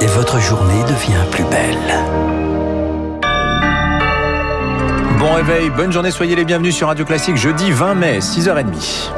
Et votre journée devient plus belle. Bon réveil, bonne journée, soyez les bienvenus sur Radio Classique jeudi 20 mai, 6h30.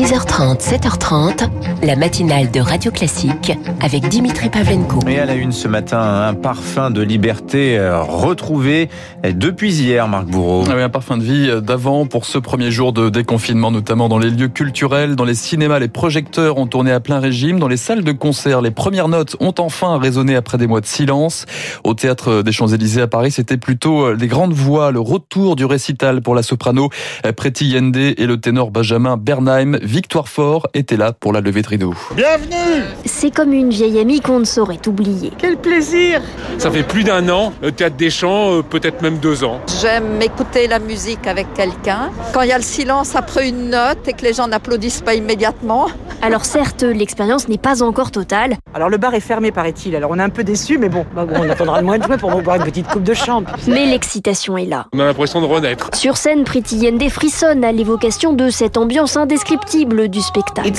6h30, 7h30, la matinale de Radio Classique avec Dimitri Pavlenko. Et à la une ce matin, un parfum de liberté euh, retrouvé depuis hier, Marc Bourreau. Ah oui, un parfum de vie d'avant pour ce premier jour de déconfinement, notamment dans les lieux culturels, dans les cinémas, les projecteurs ont tourné à plein régime, dans les salles de concert, les premières notes ont enfin résonné après des mois de silence. Au théâtre des Champs-Élysées à Paris, c'était plutôt les grandes voix, le retour du récital pour la soprano Preti Yende et le ténor Benjamin Bernheim. Victoire Fort était là pour la levée de rideau. Bienvenue C'est comme une vieille amie qu'on ne saurait oublier. Quel plaisir Ça fait plus d'un an, le Théâtre des Champs, euh, peut-être même deux ans. J'aime écouter la musique avec quelqu'un. Quand il y a le silence après une note et que les gens n'applaudissent pas immédiatement. Alors certes, l'expérience n'est pas encore totale. Alors le bar est fermé paraît-il, alors on est un peu déçus, mais bon, bah bon on attendra le mois de juin pour boire une petite coupe de champ. Mais l'excitation est là. On a l'impression de renaître. Sur scène, Pretty Yende frissonne à l'évocation de cette ambiance indescriptible du spectacle.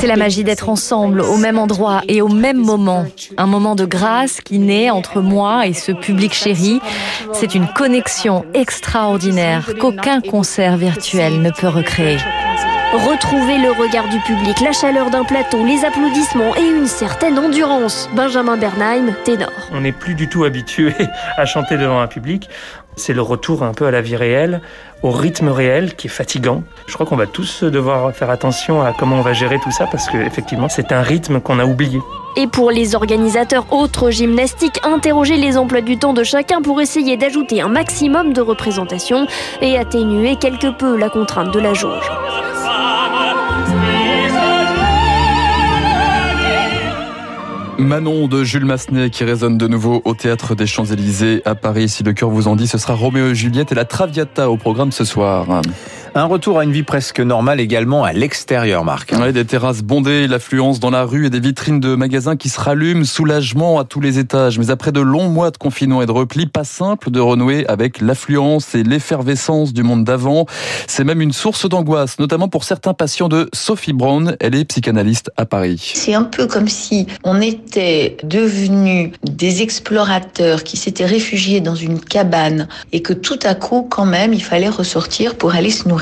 C'est la magie d'être ensemble, au même endroit et au même moment. Un moment de grâce qui naît entre moi et ce public chéri. C'est une connexion extraordinaire qu'aucun concert virtuel ne peut recréer. Retrouver le regard du public, la chaleur d'un plateau, les applaudissements et une certaine endurance. Benjamin Bernheim, ténor. On n'est plus du tout habitué à chanter devant un public. C'est le retour un peu à la vie réelle, au rythme réel qui est fatigant. Je crois qu'on va tous devoir faire attention à comment on va gérer tout ça parce que effectivement c'est un rythme qu'on a oublié. Et pour les organisateurs autres gymnastiques, interroger les emplois du temps de chacun pour essayer d'ajouter un maximum de représentation et atténuer quelque peu la contrainte de la jauge. Manon de Jules Massenet qui résonne de nouveau au théâtre des Champs-Élysées à Paris. Si le cœur vous en dit, ce sera Roméo et Juliette et la Traviata au programme ce soir. Un retour à une vie presque normale également à l'extérieur, Marc. Ouais, des terrasses bondées, l'affluence dans la rue et des vitrines de magasins qui se rallument, soulagement à tous les étages. Mais après de longs mois de confinement et de repli, pas simple de renouer avec l'affluence et l'effervescence du monde d'avant. C'est même une source d'angoisse, notamment pour certains patients de Sophie Brown. Elle est psychanalyste à Paris. C'est un peu comme si on était devenus des explorateurs qui s'étaient réfugiés dans une cabane et que tout à coup, quand même, il fallait ressortir pour aller se nourrir.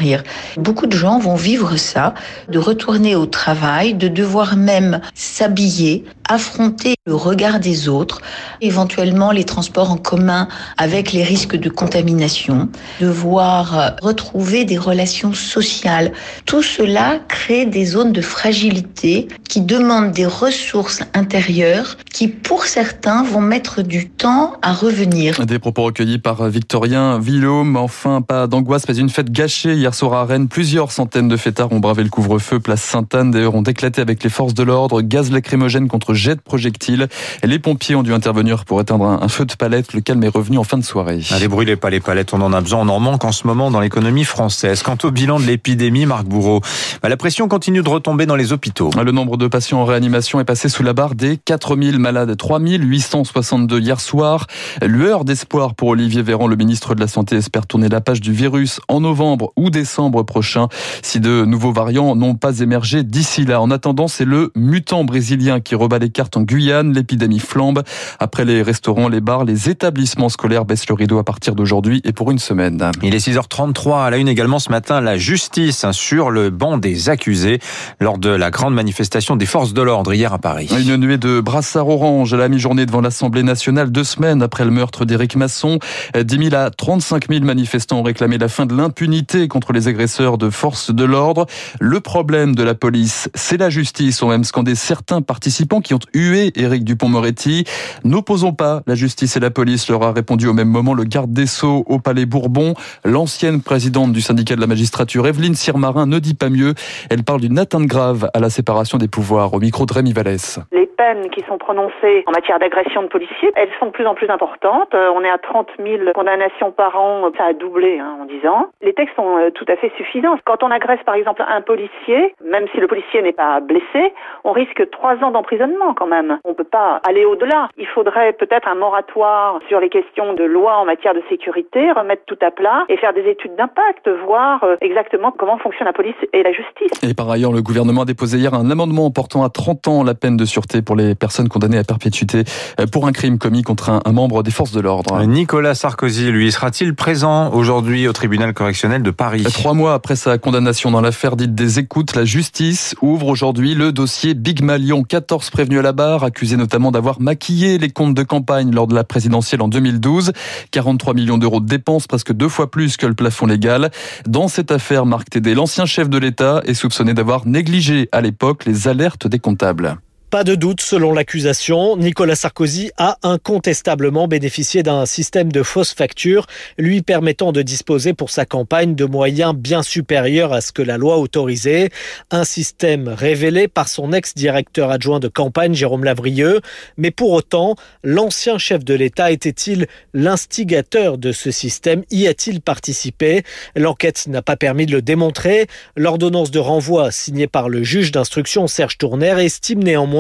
Beaucoup de gens vont vivre ça, de retourner au travail, de devoir même s'habiller, affronter le regard des autres, éventuellement les transports en commun avec les risques de contamination, devoir retrouver des relations sociales. Tout cela crée des zones de fragilité qui demandent des ressources intérieures qui, pour certains, vont mettre du temps à revenir. Des propos recueillis par Victorien Villaume. Enfin, pas d'angoisse, mais une fête gâchée soir à Rennes. Plusieurs centaines de fêtards ont bravé le couvre-feu. Place Sainte-Anne, d'ailleurs, ont éclaté avec les forces de l'ordre. Gaz lacrymogène contre jet de projectiles. Les pompiers ont dû intervenir pour éteindre un feu de palette. Le calme est revenu en fin de soirée. Allez, brûlez pas les palettes, on en a besoin. On en manque en ce moment dans l'économie française. Quant au bilan de l'épidémie, Marc Bourreau, bah, la pression continue de retomber dans les hôpitaux. Le nombre de patients en réanimation est passé sous la barre des 4000 malades. 3862 hier soir. Lueur d'espoir pour Olivier Véran, le ministre de la Santé, espère tourner la page du virus en novembre ou décembre prochain si de nouveaux variants n'ont pas émergé d'ici là. En attendant, c'est le mutant brésilien qui rebat les cartes en Guyane. L'épidémie flambe. Après les restaurants, les bars, les établissements scolaires baissent le rideau à partir d'aujourd'hui et pour une semaine. Il est 6h33 à la une également ce matin, la justice hein, sur le banc des accusés lors de la grande manifestation des forces de l'ordre hier à Paris. Une nuée de brassards orange à la mi-journée devant l'Assemblée nationale, deux semaines après le meurtre d'Éric Masson. 10 000 à 35 000 manifestants ont réclamé la fin de l'impunité contre les agresseurs de forces de l'ordre. Le problème de la police, c'est la justice, ont même scandé certains participants qui ont hué Éric Dupont-Moretti. N'opposons pas la justice et la police, leur a répondu au même moment le garde des Sceaux au Palais Bourbon. L'ancienne présidente du syndicat de la magistrature, Evelyne Sirmarin, ne dit pas mieux. Elle parle d'une atteinte grave à la séparation des pouvoirs au micro de Rémi Vallès. Peines qui sont prononcées en matière d'agression de policiers, elles sont de plus en plus importantes. Euh, on est à 30 000 condamnations par an, ça a doublé hein, en 10 ans. Les textes sont euh, tout à fait suffisants. Quand on agresse par exemple un policier, même si le policier n'est pas blessé, on risque 3 ans d'emprisonnement quand même. On ne peut pas aller au-delà. Il faudrait peut-être un moratoire sur les questions de loi en matière de sécurité, remettre tout à plat et faire des études d'impact, voir euh, exactement comment fonctionne la police et la justice. Et par ailleurs, le gouvernement a déposé hier un amendement portant à 30 ans la peine de sûreté pour les personnes condamnées à perpétuité euh, pour un crime commis contre un, membre des forces de l'ordre. Nicolas Sarkozy, lui, sera-t-il présent aujourd'hui au tribunal correctionnel de Paris? Trois mois après sa condamnation dans l'affaire dite des écoutes, la justice ouvre aujourd'hui le dossier Big Malion. 14 prévenus à la barre, accusés notamment d'avoir maquillé les comptes de campagne lors de la présidentielle en 2012. 43 millions d'euros de dépenses, presque deux fois plus que le plafond légal. Dans cette affaire, Marc Tédé, l'ancien chef de l'État, est soupçonné d'avoir négligé à l'époque les alertes des comptables. Pas de doute, selon l'accusation, Nicolas Sarkozy a incontestablement bénéficié d'un système de fausses factures lui permettant de disposer pour sa campagne de moyens bien supérieurs à ce que la loi autorisait. Un système révélé par son ex-directeur adjoint de campagne, Jérôme Lavrieux. Mais pour autant, l'ancien chef de l'État était-il l'instigateur de ce système? Y a-t-il participé? L'enquête n'a pas permis de le démontrer. L'ordonnance de renvoi signée par le juge d'instruction Serge Tourner estime néanmoins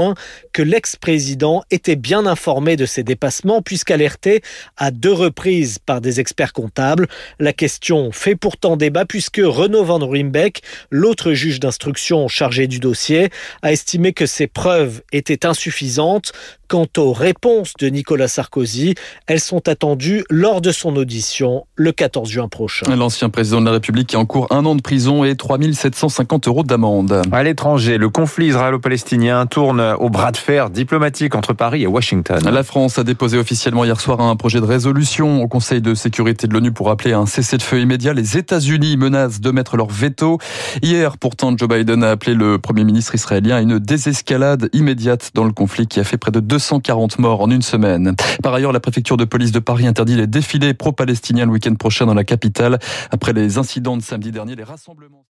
que l'ex-président était bien informé de ces dépassements puisqu'alerté à deux reprises par des experts comptables. La question fait pourtant débat puisque Renaud Van Ruymbeck, l'autre juge d'instruction chargé du dossier, a estimé que ces preuves étaient insuffisantes. Quant aux réponses de Nicolas Sarkozy, elles sont attendues lors de son audition le 14 juin prochain. L'ancien président de la République est en cours un an de prison et 3750 euros d'amende. À l'étranger, le conflit israélo-palestinien tourne au bras de fer diplomatique entre Paris et Washington. La France a déposé officiellement hier soir un projet de résolution au Conseil de sécurité de l'ONU pour appeler à un cessez-le-feu immédiat. Les États-Unis menacent de mettre leur veto. Hier, pourtant, Joe Biden a appelé le Premier ministre israélien à une désescalade immédiate dans le conflit qui a fait près de 240 morts en une semaine. Par ailleurs, la préfecture de police de Paris interdit les défilés pro-palestiniens le week-end prochain dans la capitale. Après les incidents de samedi dernier, les rassemblements...